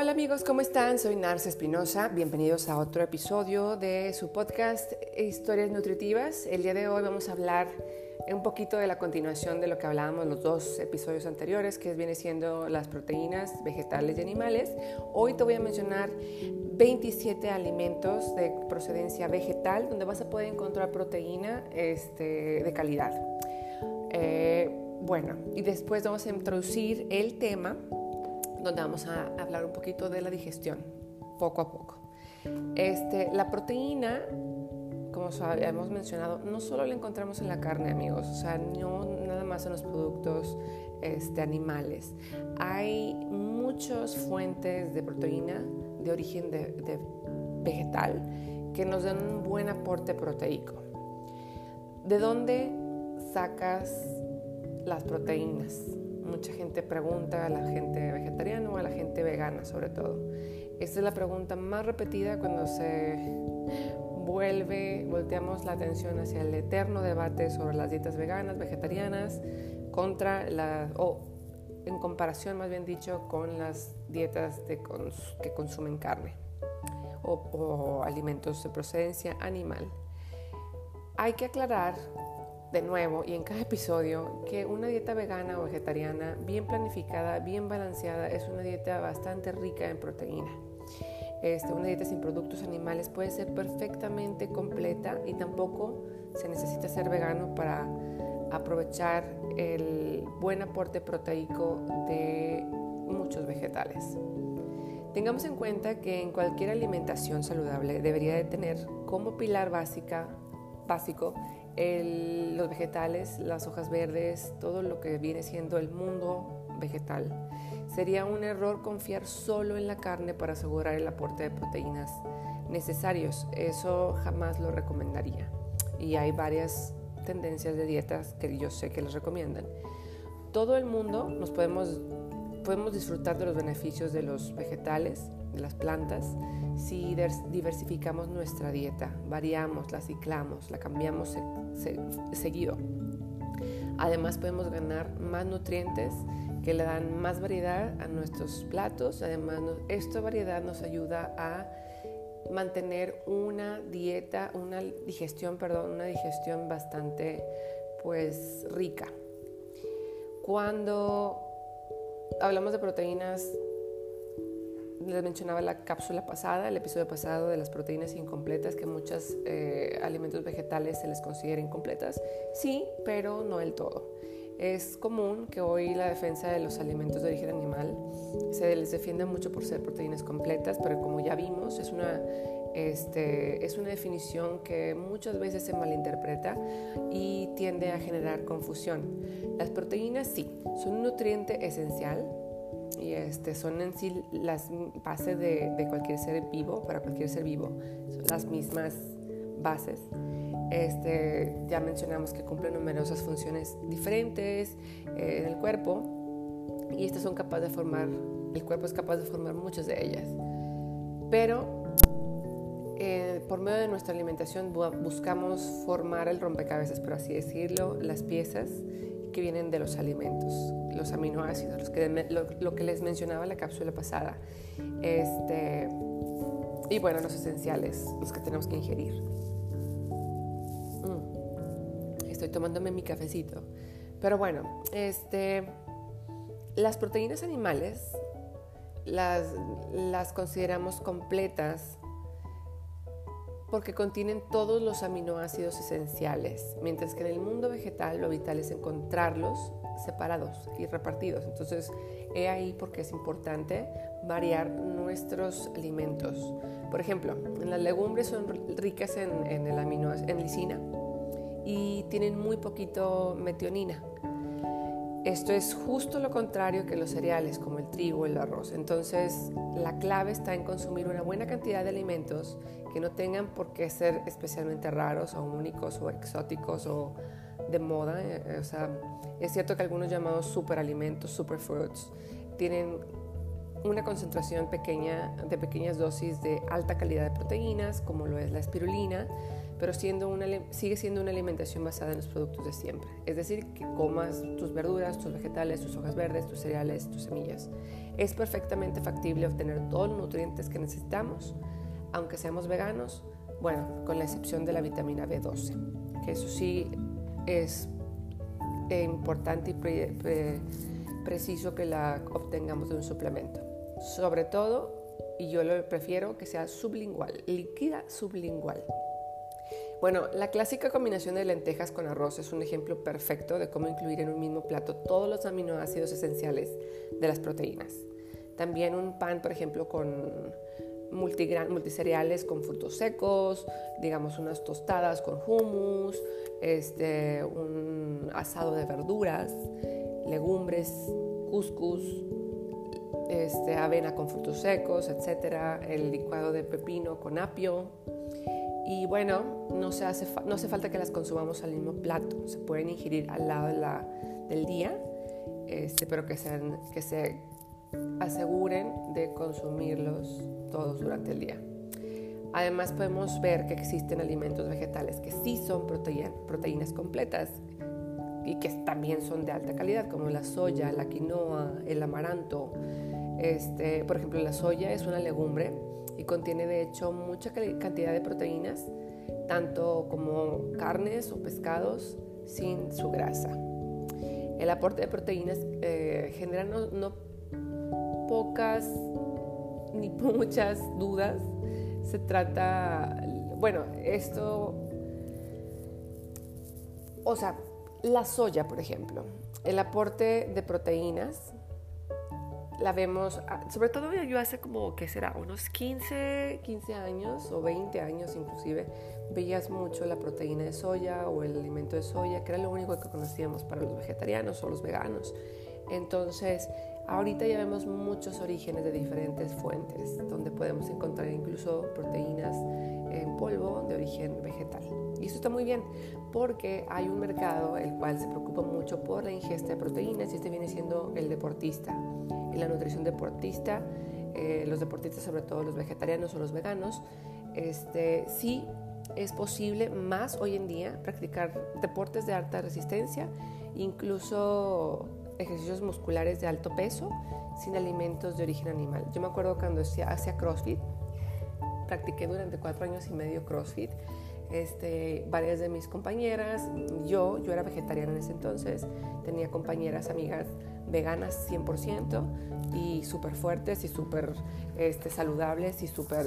Hola amigos, ¿cómo están? Soy Narce Espinosa. Bienvenidos a otro episodio de su podcast Historias Nutritivas. El día de hoy vamos a hablar un poquito de la continuación de lo que hablábamos los dos episodios anteriores, que viene siendo las proteínas vegetales y animales. Hoy te voy a mencionar 27 alimentos de procedencia vegetal donde vas a poder encontrar proteína este, de calidad. Eh, bueno, y después vamos a introducir el tema donde vamos a hablar un poquito de la digestión, poco a poco. Este, la proteína, como hemos mencionado, no solo la encontramos en la carne, amigos, o sea, no nada más en los productos este, animales. Hay muchas fuentes de proteína de origen de, vegetal que nos dan un buen aporte proteico. ¿De dónde sacas las proteínas? Mucha gente pregunta a la gente vegetariana o a la gente vegana sobre todo. Esta es la pregunta más repetida cuando se vuelve, volteamos la atención hacia el eterno debate sobre las dietas veganas, vegetarianas, contra la, o en comparación más bien dicho con las dietas que consumen carne o alimentos de procedencia animal. Hay que aclarar de nuevo y en cada episodio que una dieta vegana o vegetariana bien planificada, bien balanceada, es una dieta bastante rica en proteína. Este, una dieta sin productos animales puede ser perfectamente completa y tampoco se necesita ser vegano para aprovechar el buen aporte proteico de muchos vegetales. Tengamos en cuenta que en cualquier alimentación saludable debería de tener como pilar básica, básico los vegetales, las hojas verdes, todo lo que viene siendo el mundo vegetal. Sería un error confiar solo en la carne para asegurar el aporte de proteínas necesarios. Eso jamás lo recomendaría. Y hay varias tendencias de dietas que yo sé que les recomiendan. Todo el mundo nos podemos, podemos disfrutar de los beneficios de los vegetales, de las plantas, si diversificamos nuestra dieta, variamos, la ciclamos, la cambiamos seguido. Además podemos ganar más nutrientes que le dan más variedad a nuestros platos. Además, esta variedad nos ayuda a mantener una dieta, una digestión, perdón, una digestión bastante pues rica. Cuando hablamos de proteínas les mencionaba la cápsula pasada, el episodio pasado de las proteínas incompletas, que muchos eh, alimentos vegetales se les consideren incompletas. Sí, pero no el todo. Es común que hoy la defensa de los alimentos de origen animal se les defienda mucho por ser proteínas completas, pero como ya vimos, es una, este, es una definición que muchas veces se malinterpreta y tiende a generar confusión. Las proteínas sí, son un nutriente esencial y este, son en sí las bases de, cualquier ser vivo, para cualquier ser vivo, son las mismas bases. Este, ya mencionamos que cumplen numerosas funciones diferentes eh, en el cuerpo y estas son capaces de formar, el cuerpo es capaz de formar muchas de ellas. Pero eh, por medio de nuestra alimentación buscamos formar el rompecabezas, por así decirlo, las piezas que vienen de los alimentos, los aminoácidos, los que, lo, que les mencionaba en la cápsula pasada. Este, y bueno, los esenciales, los que tenemos que ingerir. Mm. Estoy tomándome mi cafecito. Pero bueno, este, las proteínas animales las, las consideramos completas porque contienen todos los aminoácidos esenciales, mientras que en el mundo vegetal lo vital es encontrarlos separados y repartidos. Entonces, he ahí porque es importante variar nuestros alimentos. Por ejemplo, en las legumbres son ricas en, en lisina y tienen muy poquito metionina. Esto es justo lo contrario que los cereales como el trigo o el arroz. Entonces, la clave está en consumir una buena cantidad de alimentos que no tengan por qué ser especialmente raros o únicos o exóticos o de moda. Eh, o sea, es cierto que algunos llamados superalimentos, superfoods, tienen una concentración pequeña de pequeñas dosis de alta calidad de proteínas, como lo es la espirulina, pero siendo una, sigue siendo una alimentación basada en los productos de siempre. Es decir, que comas tus verduras, tus vegetales, tus hojas verdes, tus cereales, tus semillas. Es perfectamente factible obtener todos los nutrientes que necesitamos, aunque seamos veganos, bueno, con la excepción de la vitamina B12, que eso sí es eh, importante y preciso que la obtengamos de un suplemento. Sobre todo, y yo lo prefiero que sea sublingual, líquida sublingual. Bueno, la clásica combinación de lentejas con arroz es un ejemplo perfecto de cómo incluir en un mismo plato todos los aminoácidos esenciales de las proteínas. También un pan, por ejemplo, con multicereales con frutos secos, digamos unas tostadas con hummus, este, un asado de verduras, legumbres, couscous, este, avena con frutos secos, etcétera, el licuado de pepino con apio, y bueno, no, se hace, no hace falta que las consumamos al mismo plato, se pueden ingerir al lado de la, del día, este, pero que, sean, que se aseguren de consumirlos todos durante el día. Además podemos ver que existen alimentos vegetales que sí son proteínas completas y que también son de alta calidad, como la soya, la quinoa, el amaranto. Este, por ejemplo, la soya es una legumbre y contiene de hecho mucha cantidad de proteínas, tanto como carnes o pescados sin su grasa. El aporte de proteínas eh, genera no, pocas ni muchas dudas. Se trata, bueno, esto, o sea, la soya, por ejemplo, el aporte de proteínas la vemos, ah, sobre todo yo hace como, ¿qué será? Unos 15, 15 años o 20 años inclusive, veías mucho la proteína de soya o el alimento de soya, que era lo único que conocíamos para los vegetarianos o los veganos. Entonces, ahorita ya vemos muchos orígenes de diferentes fuentes, donde podemos encontrar incluso proteínas en polvo de origen vegetal. Y eso está muy bien, porque hay un mercado el cual se preocupa mucho por la ingesta de proteínas y este viene siendo el deportista la nutrición deportista, eh, los deportistas, sobre todo los vegetarianos o los veganos, este, sí es posible más hoy en día practicar deportes de alta resistencia, incluso ejercicios musculares de alto peso sin alimentos de origen animal. Yo me acuerdo cuando hacía CrossFit, practiqué durante cuatro años y medio CrossFit. Este, varias de mis compañeras, yo, yo era vegetariana en ese entonces, tenía compañeras, amigas veganas 100% y súper fuertes y súper este, saludables y súper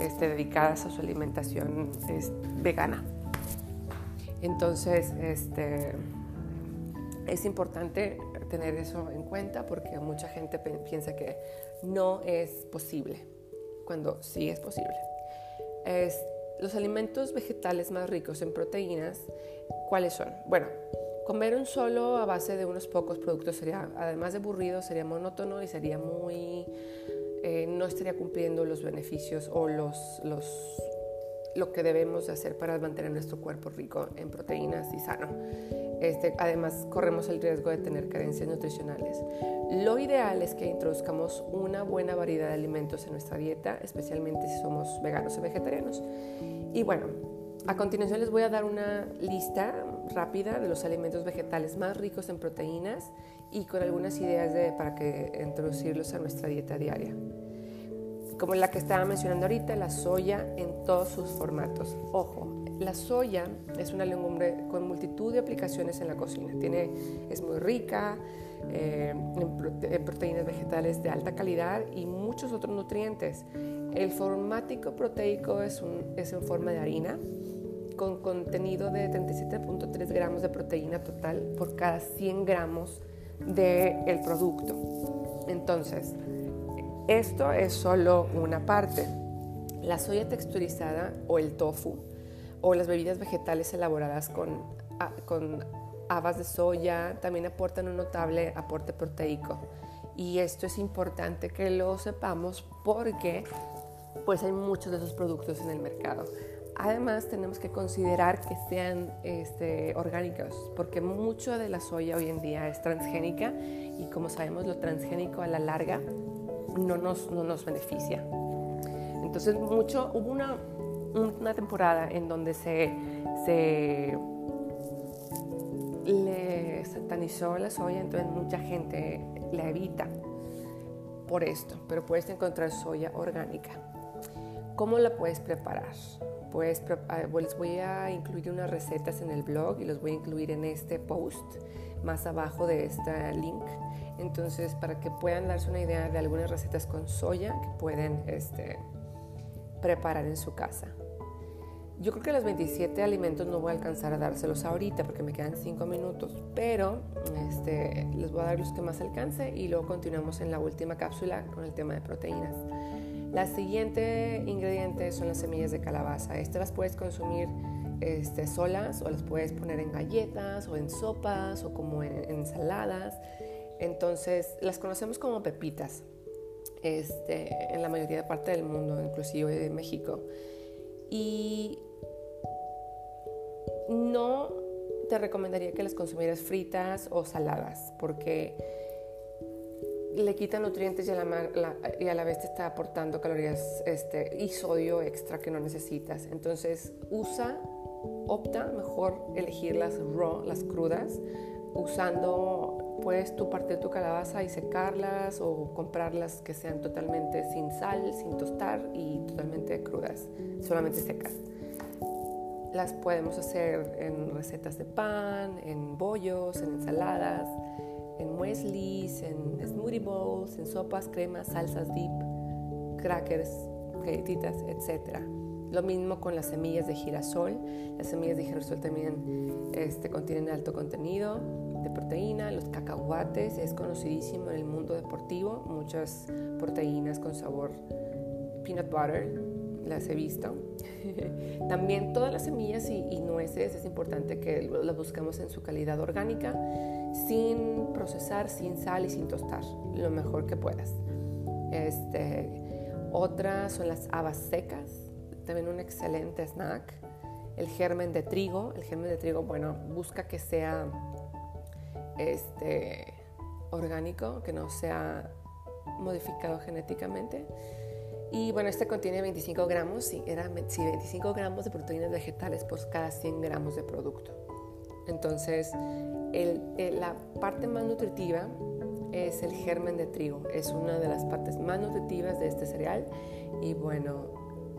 este, dedicadas a su alimentación vegana. Entonces, este, es importante tener eso en cuenta porque mucha gente piensa que no es posible, cuando sí es posible. Es, los alimentos vegetales más ricos en proteínas, ¿cuáles son? Bueno, Comer un solo a base de unos pocos productos sería, además de aburrido, sería monótono y sería muy, eh, no estaría cumpliendo los beneficios o los, los, lo que debemos de hacer para mantener nuestro cuerpo rico en proteínas y sano. Este, además, corremos el riesgo de tener carencias nutricionales. Lo ideal es que introduzcamos una buena variedad de alimentos en nuestra dieta, especialmente si somos veganos o vegetarianos. Y bueno, a continuación les voy a dar una lista rápida de los alimentos vegetales más ricos en proteínas y con algunas ideas de, para que introducirlos a nuestra dieta diaria. Como la que estaba mencionando ahorita, la soya en todos sus formatos. Ojo, la soya es una legumbre con multitud de aplicaciones en la cocina. Tiene, es muy rica eh, en, proteínas vegetales de alta calidad y muchos otros nutrientes. El formático proteico es, es en forma de harina con contenido de 37.3 gramos de proteína total por cada 100 gramos del producto. Entonces, esto es solo una parte. La soya texturizada o el tofu o las bebidas vegetales elaboradas con, con habas de soya también aportan un notable aporte proteico. Y esto es importante que lo sepamos porque pues hay muchos de esos productos en el mercado. Además, tenemos que considerar que sean este, orgánicos, porque mucho de la soya hoy en día es transgénica y como sabemos lo transgénico a la larga no nos, no nos beneficia. Entonces, mucho, hubo una, una temporada en donde se, se le satanizó la soya, entonces mucha gente la evita por esto, pero puedes encontrar soya orgánica. ¿Cómo la puedes preparar? Pues les voy a incluir unas recetas en el blog y los voy a incluir en este post más abajo de este link. Entonces, para que puedan darse una idea de algunas recetas con soya que pueden este, preparar en su casa. Yo creo que los 27 alimentos no voy a alcanzar a dárselos ahorita porque me quedan 5 minutos, pero este, les voy a dar los que más alcance y luego continuamos en la última cápsula con el tema de proteínas. La siguiente ingrediente son las semillas de calabaza. Estas las puedes consumir este, solas o las puedes poner en galletas o en sopas o como en, ensaladas. Entonces las conocemos como pepitas este, en la mayoría de parte del mundo, inclusive de México. Y no te recomendaría que las consumieras fritas o saladas porque le quita nutrientes y a la, y a la vez te está aportando calorías este, y sodio extra que no necesitas. Entonces usa, opta mejor elegir las raw, las crudas, usando puedes tú partir tu calabaza y secarlas o comprarlas que sean totalmente sin sal, sin tostar y totalmente crudas, solamente secas. Las podemos hacer en recetas de pan, en bollos, en ensaladas, en mueslis, en smoothie bowls, en sopas, cremas, salsas dip, crackers, galletitas, etc. Lo mismo con las semillas de girasol. Las semillas de girasol también este, contienen alto contenido de proteína. Los cacahuates es conocidísimo en el mundo deportivo. Muchas proteínas con sabor peanut butter las he visto. También todas las semillas y, nueces es importante que las busquemos en su calidad orgánica, sin procesar, sin sal y sin tostar, lo mejor que puedas. Este, otras son las habas secas, también un excelente snack. El germen de trigo, el germen de trigo, bueno, busca que sea este, orgánico, que no sea modificado genéticamente. Y bueno, este contiene 25 gramos, sí, era, 25 gramos de proteínas vegetales por cada 100 gramos de producto. Entonces, la parte más nutritiva es el germen de trigo. Es una de las partes más nutritivas de este cereal. Y bueno,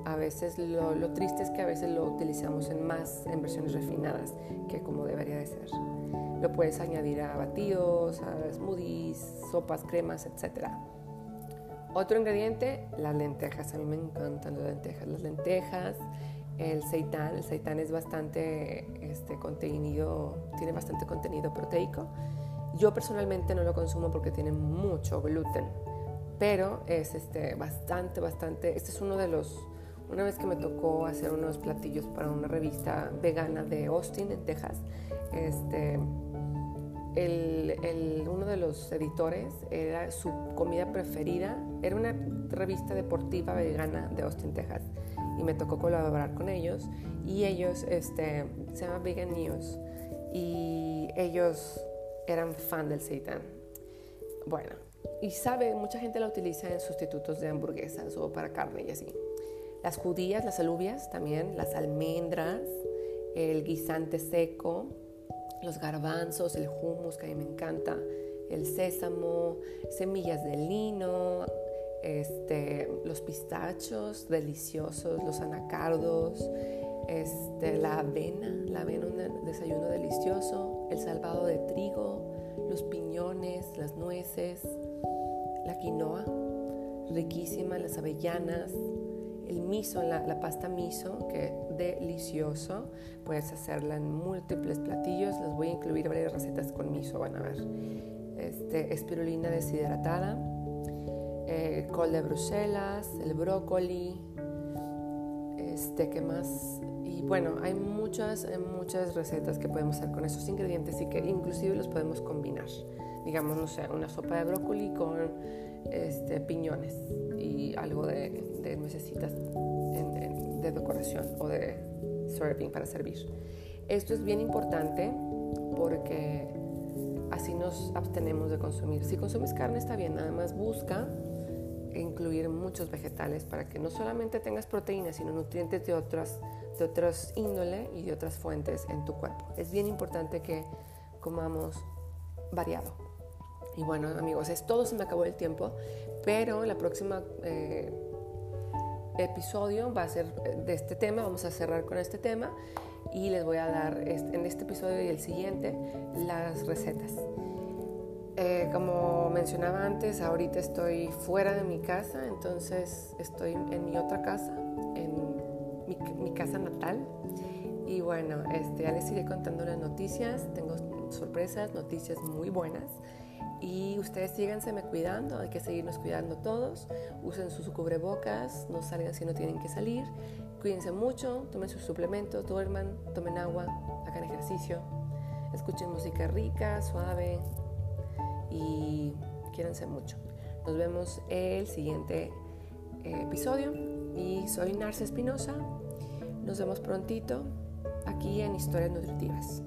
a veces lo, triste es que a veces lo utilizamos en más, en versiones refinadas, que como debería de ser. Lo puedes añadir a batidos, a smoothies, sopas, cremas, etcétera. Otro ingrediente, las lentejas. A mí me encantan las lentejas. Las lentejas, el seitán. El seitán es bastante este, contenido, tiene bastante contenido proteico. Yo personalmente no lo consumo porque tiene mucho gluten, pero es este, bastante, bastante. Este es uno de los. Una vez que me tocó hacer unos platillos para una revista vegana de Austin, en Texas, este, el, uno de los editores era su comida preferida, era una revista deportiva vegana de Austin, Texas, y me tocó colaborar con ellos, y ellos, este, se llama Vegan News, y ellos eran fan del seitan. Bueno, y sabe, mucha gente la utiliza en sustitutos de hamburguesas o para carne y así. Las judías, las alubias también, las almendras, el guisante seco, los garbanzos, el hummus que a mí me encanta, el sésamo, semillas de lino, este, los pistachos deliciosos, los anacardos, este, la avena, la avena un desayuno delicioso, el salvado de trigo, los piñones, las nueces, la quinoa, riquísima, las avellanas, el miso, la, pasta miso, que delicioso. Puedes hacerla en múltiples platillos. Les voy a incluir varias recetas con miso, van a ver. Este, espirulina deshidratada, eh, col de Bruselas, el brócoli, este, ¿qué más? Y bueno, hay muchas, muchas recetas que podemos hacer con esos ingredientes y que inclusive los podemos combinar. Digamos, no sé, una sopa de brócoli con este, piñones y algo de, de de decoración o de serving para servir. Esto es bien importante porque así nos abstenemos de consumir. Si consumes carne está bien, nada más busca incluir muchos vegetales para que no solamente tengas proteínas, sino nutrientes de otras, de otras índole y de otras fuentes en tu cuerpo. Es bien importante que comamos variado. Y bueno, amigos, es todo, se me acabó el tiempo, pero la próxima eh, episodio va a ser de este tema, vamos a cerrar con este tema y les voy a dar en este episodio y el siguiente las recetas. Eh, como mencionaba antes, ahorita estoy fuera de mi casa, entonces estoy en mi otra casa, en mi, casa natal. Y bueno, este, ya les iré contando las noticias, tengo sorpresas, noticias muy buenas. Y ustedes síganse me cuidando, hay que seguirnos cuidando todos. Usen sus cubrebocas, no salgan si no tienen que salir. Cuídense mucho, tomen sus suplementos, duerman, tomen agua, hagan ejercicio, escuchen música rica, suave y quiérense mucho. Nos vemos el siguiente eh, episodio y soy Narce Espinosa. Nos vemos prontito aquí en Historias Nutritivas.